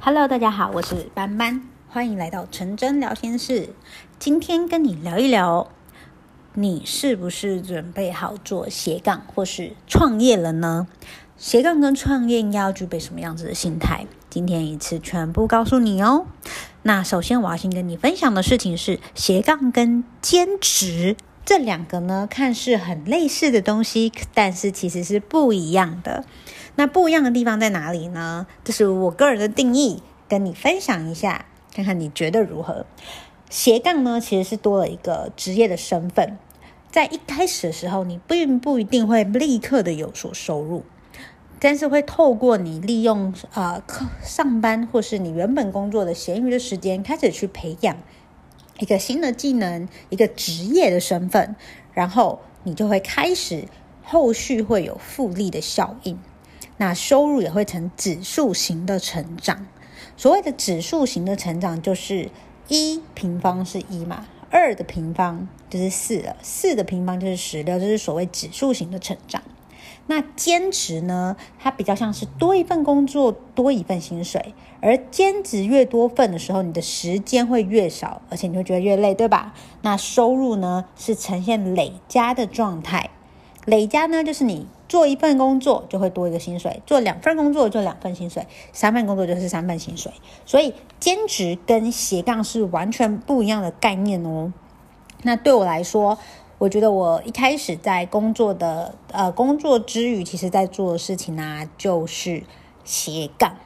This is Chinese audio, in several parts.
Hello，大家好，我是班班，欢迎来到陈真聊天室。今天跟你聊一聊，你是不是准备好做斜杠或是创业了呢？斜杠跟创业应该要具备什么样子的心态？今天一次全部告诉你哦。那首先我要先跟你分享的事情是，斜杠跟兼职这两个呢，看似很类似的东西，但是其实是不一样的。那不一样的地方在哪里呢？这是我个人的定义，跟你分享一下，看看你觉得如何。斜杠呢，其实是多了一个职业的身份，在一开始的时候，你并不一定会立刻的有所收入，但是会透过你利用啊、上班或是你原本工作的闲余的时间，开始去培养一个新的技能，一个职业的身份，然后你就会开始后续会有复利的效应。那收入也会呈指数型的成长。所谓的指数型的成长，就是一平方是一嘛，二的平方就是四了，四的平方就是十六，就是所谓指数型的成长。那兼职呢，它比较像是多一份工作多一份薪水，而兼职越多份的时候，你的时间会越少，而且你会觉得越累，对吧？那收入呢，是呈现累加的状态，累加呢就是你。做一份工作就会多一个薪水，做两份工作就两份薪水，三份工作就是三份薪水。所以兼职跟斜杠是完全不一样的概念哦。那对我来说，我觉得我一开始在工作的呃工作之余，其实在做的事情呢、就是斜杠。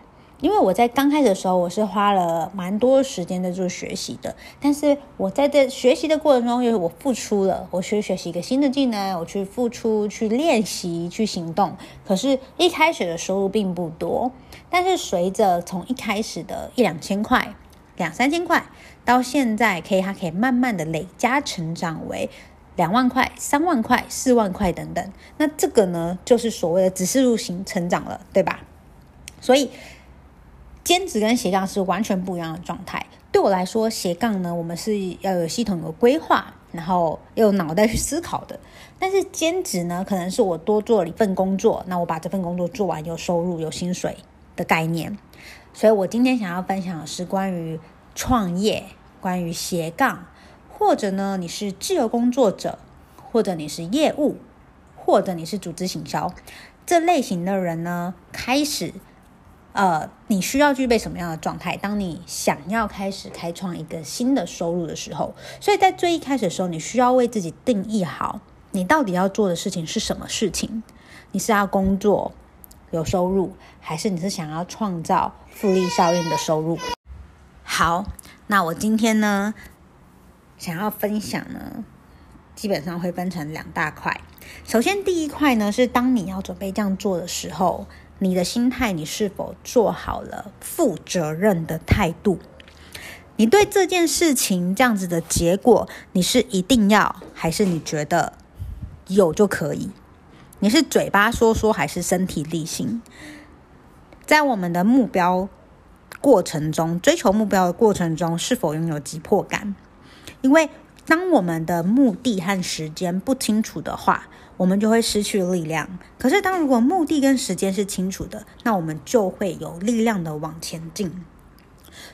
因为我在刚开始的时候，我是花了蛮多时间在做学习的。但是我在这学习的过程中，因为我付出了，我去学习一个新的技能，我去付出、去练习、去行动。可是，一开始的收入并不多。但是，随着从一开始的一两千块、两三千块，到现在可以，它可以慢慢的累加成长为两万块、三万块、四万块等等。那这个呢，就是所谓的指数型成长了，对吧？所以。兼职跟斜杠是完全不一样的状态。对我来说，斜杠呢，我们是要有系统的规划，然后要有脑袋去思考的。但是兼职呢，可能是我多做了一份工作，那我把这份工作做完，有收入、有薪水的概念。所以我今天想要分享的是关于创业、关于斜杠，或者呢，你是自由工作者，或者你是业务，或者你是组织行销这类型的人呢，开始。呃，你需要具备什么样的状态？当你想要开始开创一个新的收入的时候，所以在最一开始的时候，你需要为自己定义好，你到底要做的事情是什么事情？你是要工作有收入，还是你是想要创造复利效应的收入？好，那我今天呢，想要分享呢，基本上会分成两大块。首先，第一块呢，是当你要准备这样做的时候。你的心态，你是否做好了负责任的态度？你对这件事情这样子的结果，你是一定要，还是你觉得有就可以？你是嘴巴说说，还是身体力行？在我们的目标过程中，追求目标的过程中，是否拥有急迫感？因为当我们的目的和时间不清楚的话，我们就会失去力量。可是，当如果目的跟时间是清楚的，那我们就会有力量的往前进。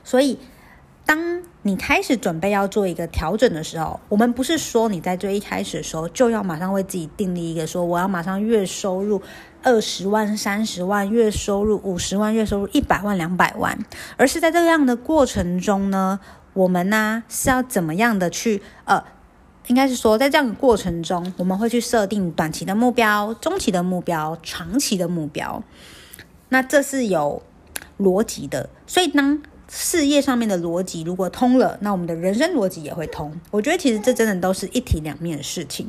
所以，当你开始准备要做一个调整的时候，我们不是说你在最一开始的时候就要马上为自己订立一个说我要马上月收入二十万、三十万，月收入五十万，月收入一百万、两百万，而是在这样的过程中呢，我们呢是要怎么样的去呃。应该是说，在这样的过程中，我们会去设定短期的目标、中期的目标、长期的目标。那这是有逻辑的。所以，当事业上面的逻辑如果通了，那我们的人生逻辑也会通。我觉得其实这真的都是一体两面的事情。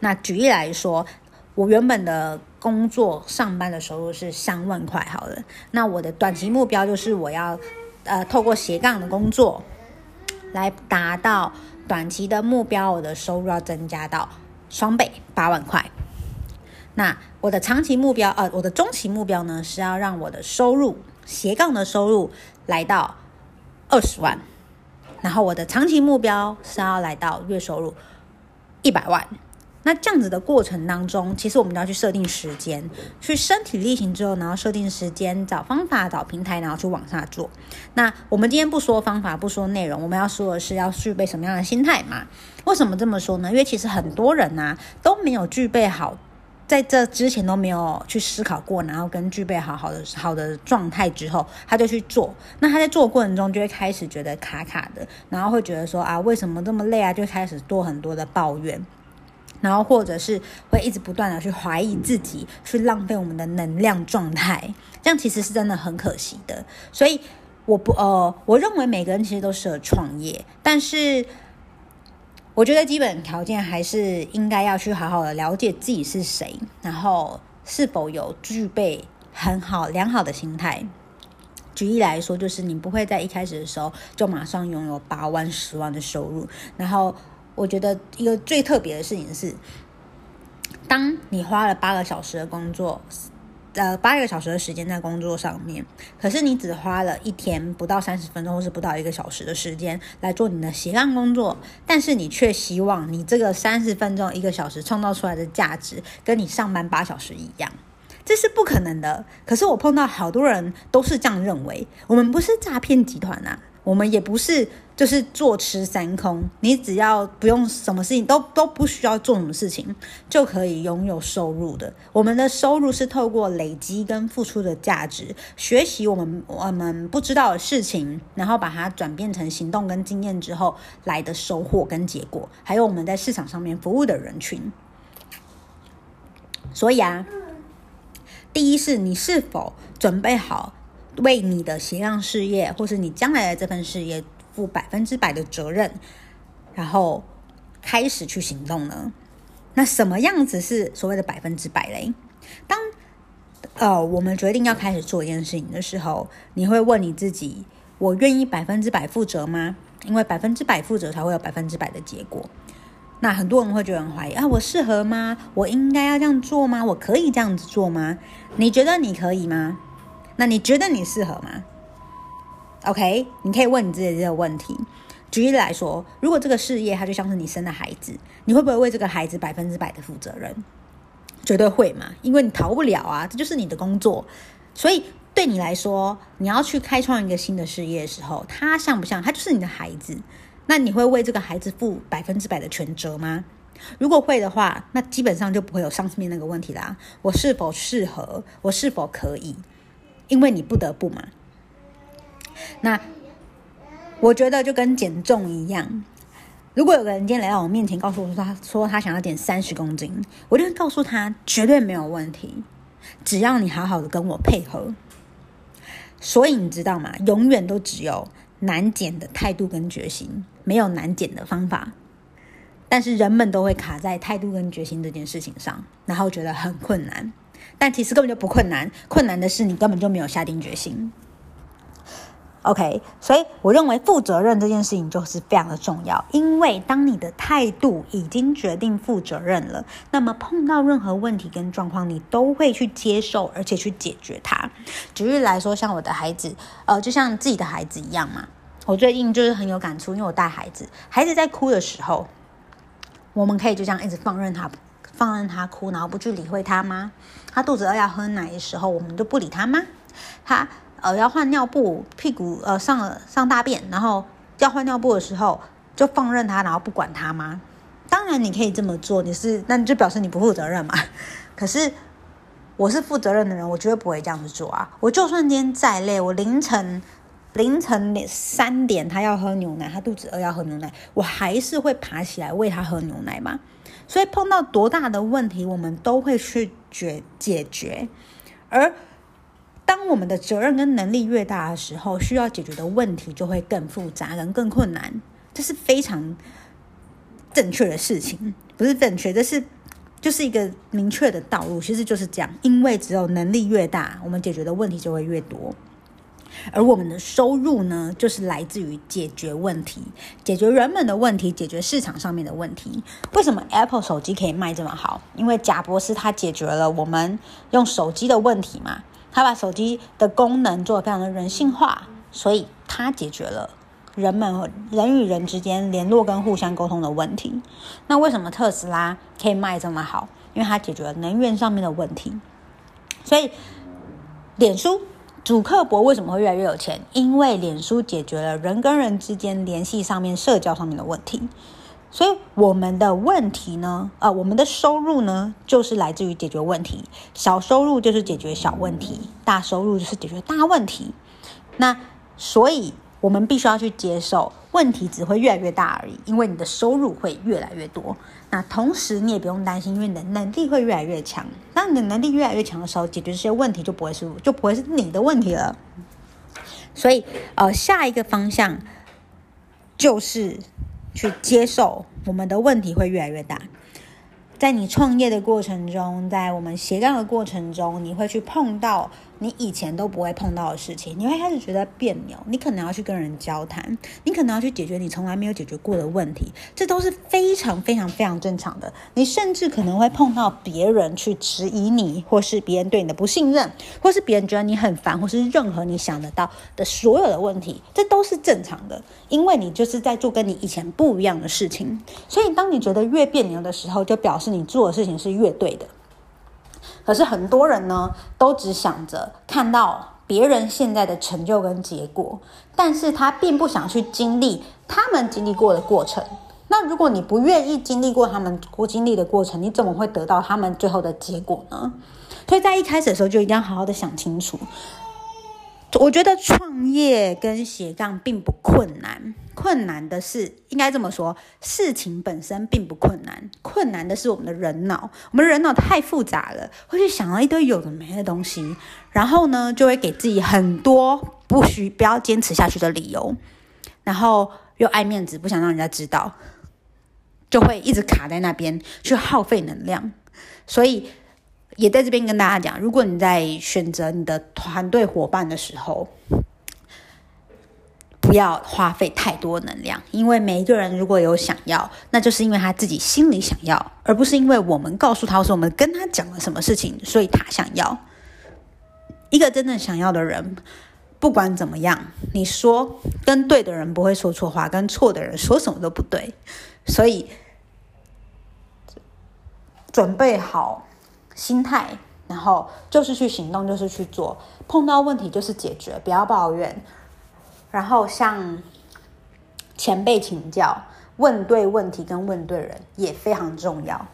那举例来说，我原本的工作上班的收入是三万块，好了，那我的短期目标就是我要呃透过斜杠的工作来达到。短期的目标，我的收入要增加到双倍八万块。那我的长期目标，呃，我的中期目标呢，是要让我的收入斜杠的收入来到二十万。然后我的长期目标是要来到月收入一百万。那这样子的过程当中，其实我们都要去设定时间，去身体力行之后，然后设定时间，找方法，找平台，然后去往下做。那我们今天不说方法，不说内容，我们要说的是要具备什么样的心态嘛？为什么这么说呢？因为其实很多人啊都没有具备好，在这之前都没有去思考过，然后跟具备好好的好的状态之后，他就去做。那他在做的过程中就会开始觉得卡卡的，然后会觉得说啊，为什么这么累啊？就开始多很多的抱怨。然后，或者是会一直不断的去怀疑自己，去浪费我们的能量状态，这样其实是真的很可惜的。所以，我不呃，我认为每个人其实都适合创业，但是我觉得基本条件还是应该要去好好的了解自己是谁，然后是否有具备很好良好的心态。举例来说，就是你不会在一开始的时候就马上拥有八万、十万的收入，然后。我觉得一个最特别的事情是，当你花了八个小时的工作，呃，八个小时的时间在工作上面，可是你只花了一天不到三十分钟，或是不到一个小时的时间来做你的斜杠工作，但是你却希望你这个三十分钟、一个小时创造出来的价值跟你上班八小时一样，这是不可能的。可是我碰到好多人都是这样认为，我们不是诈骗集团啊。我们也不是就是坐吃山空，你只要不用什么事情都都不需要做什么事情，就可以拥有收入的。我们的收入是透过累积跟付出的价值，学习我们我们不知道的事情，然后把它转变成行动跟经验之后来的收获跟结果，还有我们在市场上面服务的人群。所以啊，第一是你是否准备好？为你的斜杠事业，或是你将来的这份事业负百分之百的责任，然后开始去行动呢？那什么样子是所谓的百分之百嘞？当呃我们决定要开始做一件事情的时候，你会问你自己：我愿意百分之百负责吗？因为百分之百负责才会有百分之百的结果。那很多人会觉得很怀疑啊，我适合吗？我应该要这样做吗？我可以这样子做吗？你觉得你可以吗？那你觉得你适合吗？OK，你可以问你自己这个问题。举例来说，如果这个事业它就像是你生的孩子，你会不会为这个孩子百分之百的负责任？绝对会嘛，因为你逃不了啊，这就是你的工作。所以对你来说，你要去开创一个新的事业的时候，他像不像？他就是你的孩子，那你会为这个孩子负百分之百的全责吗？如果会的话，那基本上就不会有上面那个问题啦。我是否适合？我是否可以？因为你不得不嘛，那我觉得就跟减重一样，如果有个人今天来到我面前，告诉我说他说他想要减三十公斤，我就会告诉他绝对没有问题，只要你好好的跟我配合。所以你知道吗？永远都只有难减的态度跟决心，没有难减的方法。但是人们都会卡在态度跟决心这件事情上，然后觉得很困难。但其实根本就不困难，困难的是你根本就没有下定决心。OK，所以我认为负责任这件事情就是非常的重要，因为当你的态度已经决定负责任了，那么碰到任何问题跟状况，你都会去接受，而且去解决它。举例来说，像我的孩子，呃，就像自己的孩子一样嘛。我最近就是很有感触，因为我带孩子，孩子在哭的时候，我们可以就这样一直放任他。放任他哭，然后不去理会他吗？他肚子饿要喝奶的时候，我们就不理他吗？他呃要换尿布，屁股呃上了上大便，然后要换尿布的时候就放任他，然后不管他吗？当然你可以这么做，你是那你就表示你不负责任嘛。可是我是负责任的人，我绝对不会这样子做啊！我就算今天再累，我凌晨凌晨三点他要喝牛奶，他肚子饿要喝牛奶，我还是会爬起来喂他喝牛奶嘛。所以碰到多大的问题，我们都会去决解决。而当我们的责任跟能力越大的时候，需要解决的问题就会更复杂，人更困难。这是非常正确的事情，不是正确，这是就是一个明确的道路。其实就是这样，因为只有能力越大，我们解决的问题就会越多。而我们的收入呢，就是来自于解决问题，解决人们的问题，解决市场上面的问题。为什么 Apple 手机可以卖这么好？因为贾博士他解决了我们用手机的问题嘛，他把手机的功能做得非常的人性化，所以他解决了人们人与人之间联络跟互相沟通的问题。那为什么特斯拉可以卖这么好？因为它解决了能源上面的问题。所以，脸书主客博为什么会越来越有钱？因为脸书解决了人跟人之间联系上面、社交上面的问题。所以，我们的问题呢，呃，我们的收入呢，就是来自于解决问题。小收入就是解决小问题，大收入就是解决大问题。那所以。我们必须要去接受，问题只会越来越大而已，因为你的收入会越来越多。那同时你也不用担心，因为你的能力会越来越强。你的能力越来越强的时候，解决这些问题就不会是就不会是你的问题了。所以，呃，下一个方向就是去接受我们的问题会越来越大。在你创业的过程中，在我们斜杠的过程中，你会去碰到。你以前都不会碰到的事情，你会开始觉得别扭。你可能要去跟人交谈，你可能要去解决你从来没有解决过的问题，这都是非常非常非常正常的。你甚至可能会碰到别人去质疑你，或是别人对你的不信任，或是别人觉得你很烦，或是任何你想得到的所有的问题，这都是正常的，因为你就是在做跟你以前不一样的事情。所以，当你觉得越别扭的时候，就表示你做的事情是越对的。可是很多人呢，都只想着看到别人现在的成就跟结果，但是他并不想去经历他们经历过的过程。那如果你不愿意经历过他们过经历的过程，你怎么会得到他们最后的结果呢？所以在一开始的时候就一定要好好的想清楚。我觉得创业跟斜杠并不困难，困难的是应该这么说，事情本身并不困难，困难的是我们的人脑，我们人脑太复杂了，会去想到一堆有的没的东西，然后呢，就会给自己很多不需不要坚持下去的理由，然后又爱面子，不想让人家知道，就会一直卡在那边去耗费能量，所以。也在这边跟大家讲，如果你在选择你的团队伙伴的时候，不要花费太多能量，因为每一个人如果有想要，那就是因为他自己心里想要，而不是因为我们告诉他，说我们跟他讲了什么事情，所以他想要。一个真正想要的人，不管怎么样，你说跟对的人不会说错话，跟错的人说什么都不对，所以准备好。心态，然后就是去行动，就是去做。碰到问题就是解决，不要抱怨。然后向前辈请教，问对问题跟问对人也非常重要。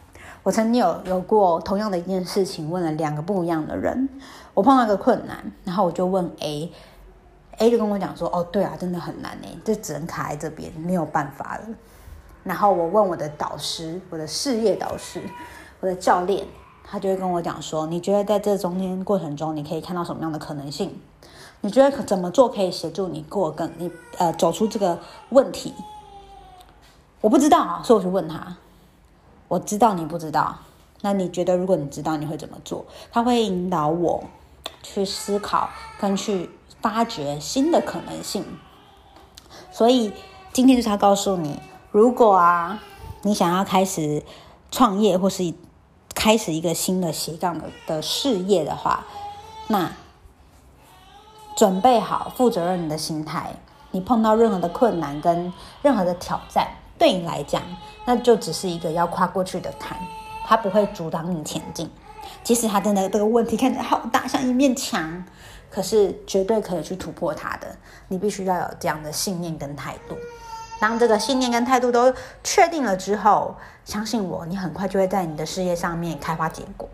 我曾经有有过同样的一件事情，问了两个不一样的人。我碰到一个困难，然后我就问 A，A 就跟我讲说：“哦，对啊，真的很难诶，这只能卡在这边，没有办法了。”然后我问我的导师，我的事业导师，我的教练。他就会跟我讲说：“你觉得在这中间过程中，你可以看到什么样的可能性？你觉得怎么做可以协助你过更你呃走出这个问题？”我不知道啊，所以我去问他。我知道你不知道，那你觉得如果你知道，你会怎么做？他会引导我去思考跟去发掘新的可能性。所以今天就是要告诉你，如果啊你想要开始创业或是。开始一个新的斜杠的的事业的话，那准备好负责任的心态。你碰到任何的困难跟任何的挑战，对你来讲，那就只是一个要跨过去的坎，它不会阻挡你前进。即使它真的这个问题看起来好大，像一面墙，可是绝对可以去突破它的。你必须要有这样的信念跟态度。当这个信念跟态度都确定了之后，相信我，你很快就会在你的事业上面开花结果。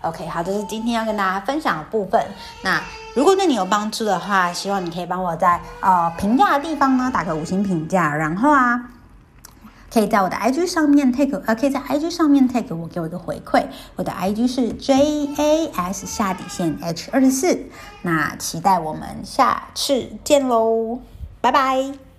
OK，好，这是今天要跟大家分享的部分。那如果对你有帮助的话，希望你可以帮我在呃评价的地方呢打个五星评价，然后啊，可以在我的 IG 上面 take 呃，可以在 IG 上面 take 我给我一个回馈。我的 IG 是 JAS 下底线 H 二十四。那期待我们下次见喽，拜拜。